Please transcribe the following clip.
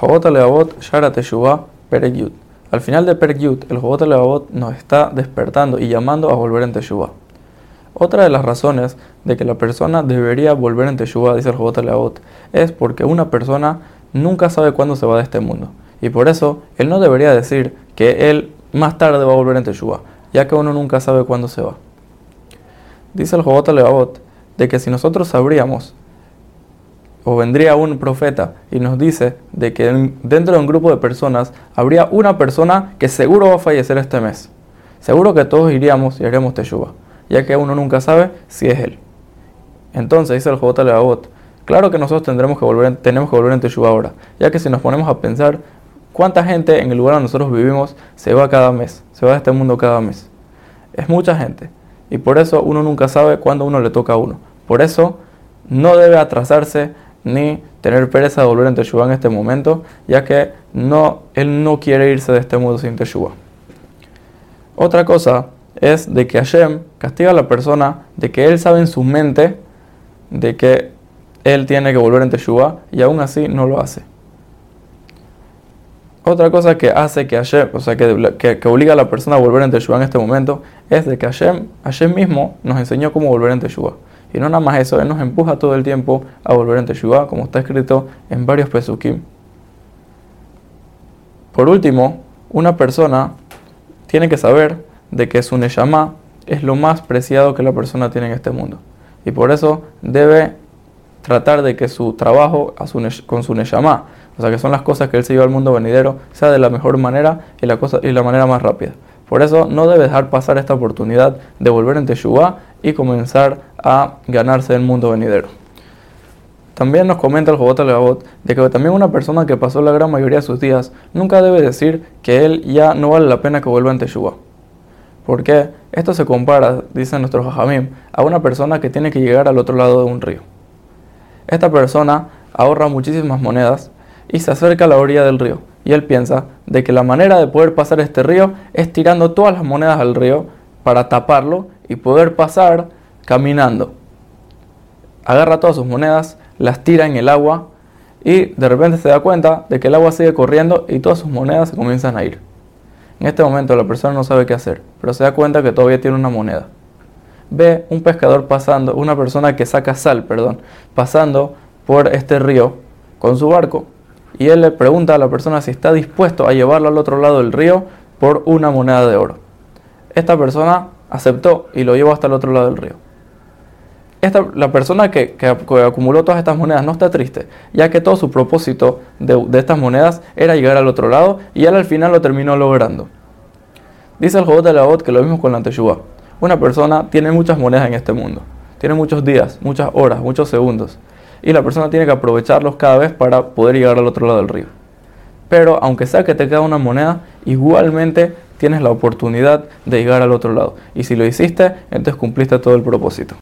Jobot Leavot Shara Teshuvah. Al final de Perek Yud, el Jobot Leavot nos está despertando y llamando a volver en Teshuvah. Otra de las razones de que la persona debería volver en Teshuvah, dice el Jobot Leavot, es porque una persona nunca sabe cuándo se va de este mundo. Y por eso, él no debería decir que él más tarde va a volver en Teshuvah, ya que uno nunca sabe cuándo se va. Dice el Jobot Leavot de que si nosotros sabríamos o vendría un profeta y nos dice de que dentro de un grupo de personas habría una persona que seguro va a fallecer este mes. Seguro que todos iríamos y haríamos teshuva, ya que uno nunca sabe si es él. Entonces dice el Leabot, claro que nosotros tendremos que volver, tenemos que volver en teshuva ahora, ya que si nos ponemos a pensar cuánta gente en el lugar donde nosotros vivimos se va cada mes, se va de este mundo cada mes. Es mucha gente y por eso uno nunca sabe cuándo uno le toca a uno. Por eso no debe atrasarse ni tener pereza de volver en Teshuvah en este momento, ya que no, él no quiere irse de este mundo sin Teshuvah. Otra cosa es de que Hashem castiga a la persona de que él sabe en su mente de que él tiene que volver en Teshuvah y aún así no lo hace. Otra cosa que hace que Hashem, o sea, que, que, obliga a la persona a volver en Teshuvah en este momento, es de que Hashem, Hashem mismo nos enseñó cómo volver en Teshuvah. Y no nada más eso, Él nos empuja todo el tiempo a volver en Teshuvah, como está escrito en varios Pesukim. Por último, una persona tiene que saber de que su Neshama es lo más preciado que la persona tiene en este mundo. Y por eso debe tratar de que su trabajo con su Neshama, o sea que son las cosas que él se lleva al mundo venidero, sea de la mejor manera y la, y la manera más rápida. Por eso no debe dejar pasar esta oportunidad de volver en Teshuvah y comenzar a ganarse el mundo venidero. También nos comenta el Jobot Levavot de que también una persona que pasó la gran mayoría de sus días nunca debe decir que él ya no vale la pena que vuelva en Teshuvah. Porque esto se compara, dicen nuestros Jajamim, a una persona que tiene que llegar al otro lado de un río. Esta persona ahorra muchísimas monedas y se acerca a la orilla del río. Y él piensa de que la manera de poder pasar este río es tirando todas las monedas al río para taparlo y poder pasar caminando. Agarra todas sus monedas, las tira en el agua y de repente se da cuenta de que el agua sigue corriendo y todas sus monedas se comienzan a ir. En este momento la persona no sabe qué hacer, pero se da cuenta que todavía tiene una moneda. Ve un pescador pasando, una persona que saca sal, perdón, pasando por este río con su barco y él le pregunta a la persona si está dispuesto a llevarlo al otro lado del río por una moneda de oro. Esta persona aceptó y lo llevó hasta el otro lado del río. Esta, la persona que, acumuló todas estas monedas no está triste, ya que todo su propósito de, estas monedas era llegar al otro lado y él al final lo terminó logrando. Dice el Jobot de la Bot que lo mismo con la Teshuvah. Una persona tiene muchas monedas en este mundo, tiene muchos días, muchas horas, muchos segundos, y la persona tiene que aprovecharlos cada vez para poder llegar al otro lado del río. Pero aunque sea que te queda una moneda, igualmente tienes la oportunidad de llegar al otro lado. Y si lo hiciste, entonces cumpliste todo el propósito.